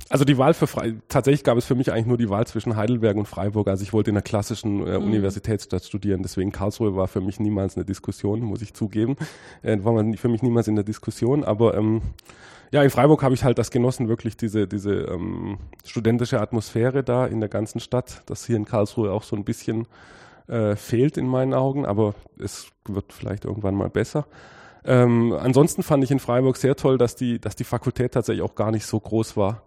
Also die Wahl für Freiburg, tatsächlich gab es für mich eigentlich nur die Wahl zwischen Heidelberg und Freiburg. Also ich wollte in einer klassischen äh, mhm. Universitätsstadt studieren, deswegen Karlsruhe war für mich niemals eine Diskussion, muss ich zugeben. Äh, war man für mich niemals in der Diskussion, aber ähm, ja, in Freiburg habe ich halt das genossen, wirklich diese, diese ähm, studentische Atmosphäre da in der ganzen Stadt, das hier in Karlsruhe auch so ein bisschen äh, fehlt in meinen Augen, aber es wird vielleicht irgendwann mal besser. Ähm, ansonsten fand ich in Freiburg sehr toll, dass die, dass die Fakultät tatsächlich auch gar nicht so groß war.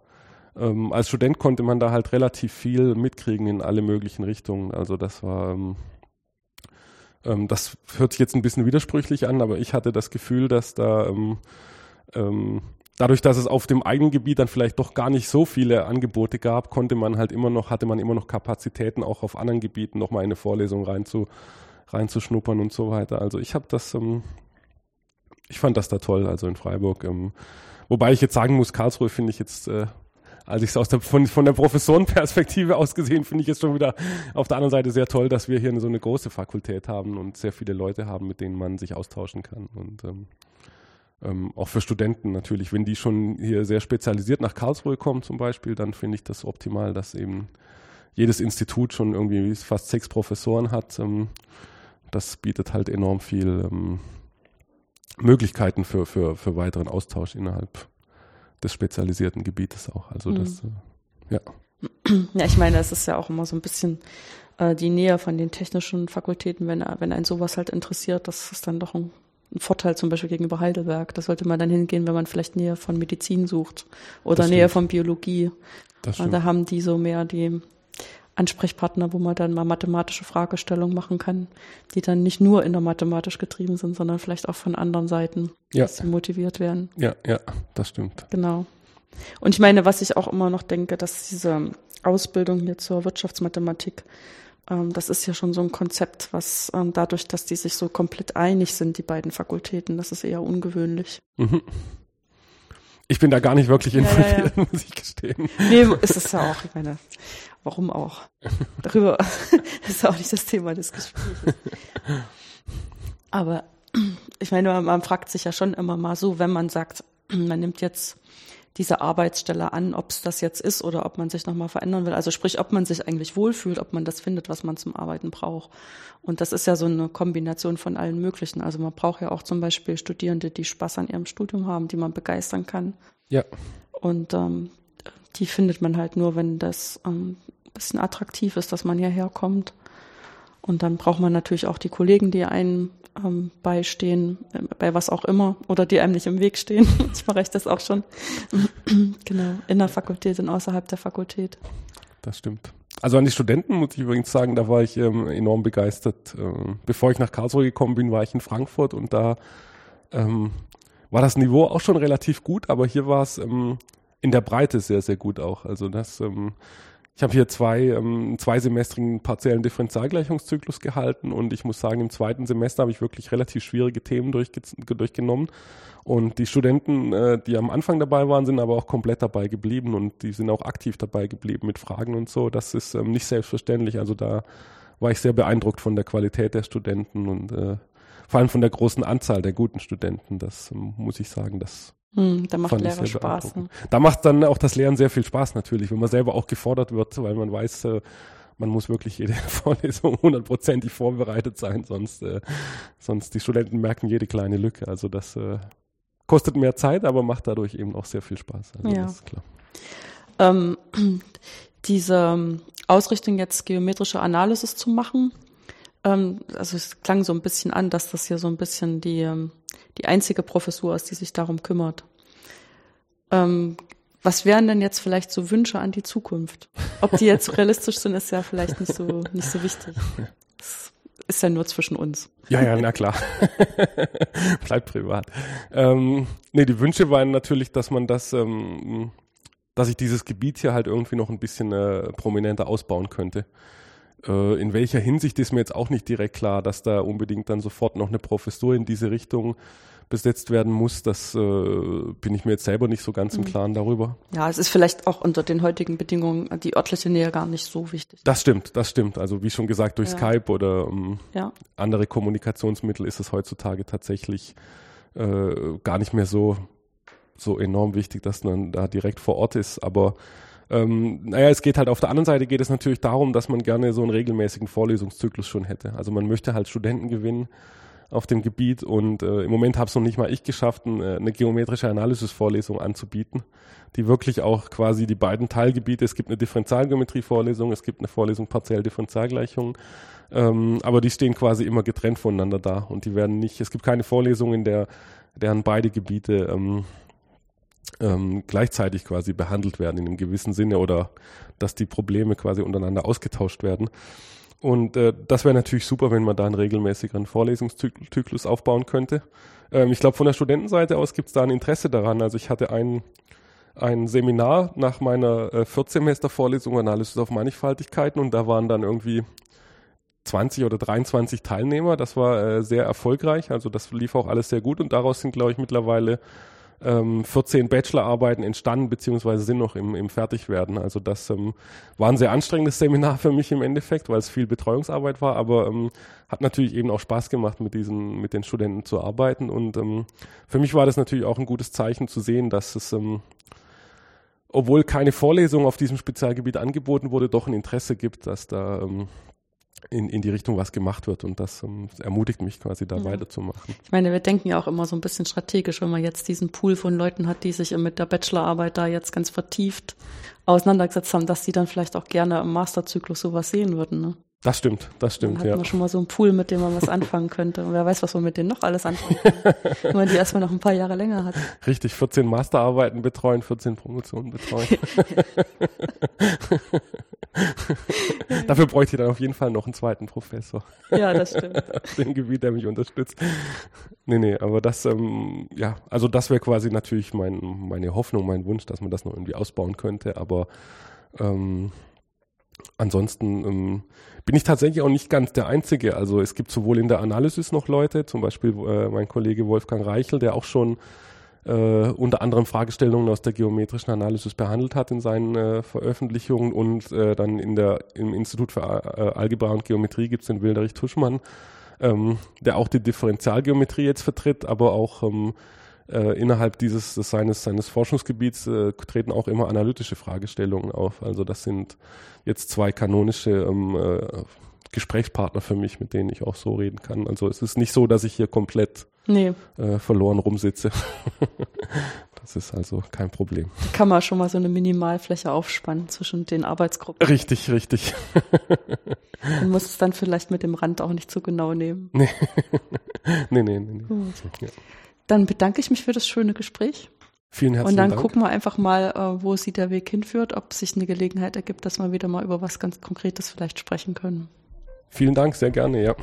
Ähm, als Student konnte man da halt relativ viel mitkriegen in alle möglichen Richtungen. Also das war, ähm, ähm das hört sich jetzt ein bisschen widersprüchlich an, aber ich hatte das Gefühl, dass da ähm, ähm, dadurch, dass es auf dem eigenen Gebiet dann vielleicht doch gar nicht so viele Angebote gab, konnte man halt immer noch, hatte man immer noch Kapazitäten, auch auf anderen Gebieten nochmal eine Vorlesung reinzu, reinzuschnuppern und so weiter. Also ich habe das, ähm, ich fand das da toll, also in Freiburg. Ähm, wobei ich jetzt sagen muss, Karlsruhe finde ich jetzt, äh, als ich es aus der, von, von der Professorenperspektive aus gesehen, finde ich jetzt schon wieder auf der anderen Seite sehr toll, dass wir hier so eine große Fakultät haben und sehr viele Leute haben, mit denen man sich austauschen kann. Und ähm, ähm, auch für Studenten natürlich, wenn die schon hier sehr spezialisiert nach Karlsruhe kommen zum Beispiel, dann finde ich das optimal, dass eben jedes Institut schon irgendwie fast sechs Professoren hat. Ähm, das bietet halt enorm viel ähm, Möglichkeiten für, für, für weiteren Austausch innerhalb des spezialisierten Gebietes auch. Also mhm. das, äh, ja. Ja, ich meine, es ist ja auch immer so ein bisschen äh, die Nähe von den technischen Fakultäten, wenn, wenn einen sowas halt interessiert, das ist dann doch ein, ein Vorteil zum Beispiel gegenüber Heidelberg. Da sollte man dann hingehen, wenn man vielleicht Nähe von Medizin sucht oder Nähe von Biologie. Da haben die so mehr die Ansprechpartner, wo man dann mal mathematische Fragestellungen machen kann, die dann nicht nur in der mathematisch getrieben sind, sondern vielleicht auch von anderen Seiten ja. motiviert werden. Ja, ja, das stimmt. Genau. Und ich meine, was ich auch immer noch denke, dass diese Ausbildung hier zur Wirtschaftsmathematik, das ist ja schon so ein Konzept, was ähm, dadurch, dass die sich so komplett einig sind, die beiden Fakultäten, das ist eher ungewöhnlich. Mhm. Ich bin da gar nicht wirklich involviert, ja, ja, ja. muss ich gestehen. Nee, ist es ja auch, ich meine, Warum auch? Darüber ist auch nicht das Thema des Gesprächs. Aber ich meine, man fragt sich ja schon immer mal so, wenn man sagt, man nimmt jetzt diese Arbeitsstelle an, ob es das jetzt ist oder ob man sich nochmal verändern will. Also sprich, ob man sich eigentlich wohlfühlt, ob man das findet, was man zum Arbeiten braucht. Und das ist ja so eine Kombination von allen möglichen. Also man braucht ja auch zum Beispiel Studierende, die Spaß an ihrem Studium haben, die man begeistern kann. Ja. Und ähm, die findet man halt nur, wenn das ähm, bisschen attraktiv ist, dass man hierher kommt. Und dann braucht man natürlich auch die Kollegen, die einem ähm, beistehen, äh, bei was auch immer, oder die einem nicht im Weg stehen. ich mache das auch schon. genau, in der Fakultät und außerhalb der Fakultät. Das stimmt. Also an die Studenten muss ich übrigens sagen, da war ich ähm, enorm begeistert. Ähm, bevor ich nach Karlsruhe gekommen bin, war ich in Frankfurt und da ähm, war das Niveau auch schon relativ gut, aber hier war es ähm, in der Breite sehr, sehr gut auch. Also das ähm, ich habe hier zwei, ähm, zwei Semestrigen partiellen Differentialgleichungszyklus gehalten und ich muss sagen, im zweiten Semester habe ich wirklich relativ schwierige Themen durchge durchgenommen. Und die Studenten, äh, die am Anfang dabei waren, sind aber auch komplett dabei geblieben und die sind auch aktiv dabei geblieben mit Fragen und so. Das ist ähm, nicht selbstverständlich. Also da war ich sehr beeindruckt von der Qualität der Studenten und äh, vor allem von der großen Anzahl der guten Studenten. Das ähm, muss ich sagen, das hm, da macht Lehrer Spaß. Da macht dann auch das Lernen sehr viel Spaß natürlich, wenn man selber auch gefordert wird, weil man weiß, äh, man muss wirklich jede Vorlesung hundertprozentig vorbereitet sein, sonst, äh, sonst die Studenten merken jede kleine Lücke. Also das äh, kostet mehr Zeit, aber macht dadurch eben auch sehr viel Spaß. Also ja. das ist klar. Ähm, diese ähm, Ausrichtung jetzt geometrische Analysis zu machen, ähm, also es klang so ein bisschen an, dass das hier so ein bisschen die ähm, die einzige Professur ist, die sich darum kümmert. Ähm, was wären denn jetzt vielleicht so Wünsche an die Zukunft? Ob die jetzt realistisch sind, ist ja vielleicht nicht so, nicht so wichtig. Das ist ja nur zwischen uns. Ja, ja, na klar. Bleibt privat. Ähm, nee, die Wünsche waren natürlich, dass man das, ähm, dass ich dieses Gebiet hier halt irgendwie noch ein bisschen äh, prominenter ausbauen könnte. Äh, in welcher Hinsicht ist mir jetzt auch nicht direkt klar, dass da unbedingt dann sofort noch eine Professur in diese Richtung besetzt werden muss. Das äh, bin ich mir jetzt selber nicht so ganz im mhm. Klaren darüber. Ja, es ist vielleicht auch unter den heutigen Bedingungen die örtliche Nähe gar nicht so wichtig. Das stimmt, das stimmt. Also wie schon gesagt, durch ja. Skype oder ähm, ja. andere Kommunikationsmittel ist es heutzutage tatsächlich äh, gar nicht mehr so, so enorm wichtig, dass man da direkt vor Ort ist. Aber ähm, naja, es geht halt auf der anderen Seite geht es natürlich darum, dass man gerne so einen regelmäßigen Vorlesungszyklus schon hätte. Also man möchte halt Studenten gewinnen auf dem Gebiet und äh, im Moment habe es noch nicht mal ich geschafft, ein, äh, eine geometrische Analysis-Vorlesung anzubieten, die wirklich auch quasi die beiden Teilgebiete, es gibt eine Differentialgeometrie-Vorlesung, es gibt eine Vorlesung partiell Differentialgleichung, ähm, aber die stehen quasi immer getrennt voneinander da und die werden nicht, es gibt keine Vorlesung, in der deren beide Gebiete ähm, ähm, gleichzeitig quasi behandelt werden in einem gewissen Sinne oder dass die Probleme quasi untereinander ausgetauscht werden. Und äh, das wäre natürlich super, wenn man da einen regelmäßigeren Vorlesungszyklus aufbauen könnte. Ähm, ich glaube, von der Studentenseite aus gibt es da ein Interesse daran. Also ich hatte ein, ein Seminar nach meiner äh, Viertsemester-Vorlesung Analysis auf Mannigfaltigkeiten und da waren dann irgendwie 20 oder 23 Teilnehmer. Das war äh, sehr erfolgreich. Also das lief auch alles sehr gut und daraus sind, glaube ich, mittlerweile ähm, 14 Bachelorarbeiten entstanden, beziehungsweise sind noch im, im Fertigwerden. Also das ähm, war ein sehr anstrengendes Seminar für mich im Endeffekt, weil es viel Betreuungsarbeit war, aber ähm, hat natürlich eben auch Spaß gemacht, mit diesen, mit den Studenten zu arbeiten. Und ähm, für mich war das natürlich auch ein gutes Zeichen zu sehen, dass es ähm, obwohl keine Vorlesung auf diesem Spezialgebiet angeboten wurde, doch ein Interesse gibt, dass da ähm, in, in die Richtung was gemacht wird und das um, ermutigt mich quasi da ja. weiterzumachen. Ich meine, wir denken ja auch immer so ein bisschen strategisch, wenn man jetzt diesen Pool von Leuten hat, die sich mit der Bachelorarbeit da jetzt ganz vertieft auseinandergesetzt haben, dass die dann vielleicht auch gerne im Masterzyklus sowas sehen würden. Ne? Das stimmt, das stimmt. Dann hat ja. man schon mal so einen Pool, mit dem man was anfangen könnte. Und wer weiß, was man mit denen noch alles anfangen kann, wenn man die erstmal noch ein paar Jahre länger hat. Richtig, 14 Masterarbeiten betreuen, 14 Promotionen betreuen. Dafür bräuchte ich dann auf jeden Fall noch einen zweiten Professor. Ja, das stimmt. Auf dem Gebiet, der mich unterstützt. Nee, nee, aber das, ähm, ja, also das wäre quasi natürlich mein, meine Hoffnung, mein Wunsch, dass man das noch irgendwie ausbauen könnte, aber ähm, ansonsten ähm, bin ich tatsächlich auch nicht ganz der Einzige. Also es gibt sowohl in der Analysis noch Leute, zum Beispiel äh, mein Kollege Wolfgang Reichel, der auch schon äh, unter anderem Fragestellungen aus der geometrischen Analysis behandelt hat in seinen äh, Veröffentlichungen und äh, dann in der im Institut für äh, Algebra und Geometrie gibt es den Wilderich Tuschmann, ähm, der auch die Differentialgeometrie jetzt vertritt, aber auch ähm, äh, innerhalb dieses seines seines Forschungsgebiets äh, treten auch immer analytische Fragestellungen auf. Also das sind jetzt zwei kanonische ähm, äh, Gesprächspartner für mich, mit denen ich auch so reden kann. Also es ist nicht so, dass ich hier komplett nee. äh, verloren rumsitze. das ist also kein Problem. Da kann man schon mal so eine Minimalfläche aufspannen zwischen den Arbeitsgruppen. Richtig, richtig. Man muss es dann vielleicht mit dem Rand auch nicht zu genau nehmen. Nee, nee, nee. nee, nee. Ja. Dann bedanke ich mich für das schöne Gespräch. Vielen herzlichen Dank. Und dann Dank. gucken wir einfach mal, äh, wo sich der Weg hinführt, ob sich eine Gelegenheit ergibt, dass wir wieder mal über was ganz Konkretes vielleicht sprechen können. Vielen Dank, sehr gerne, ja.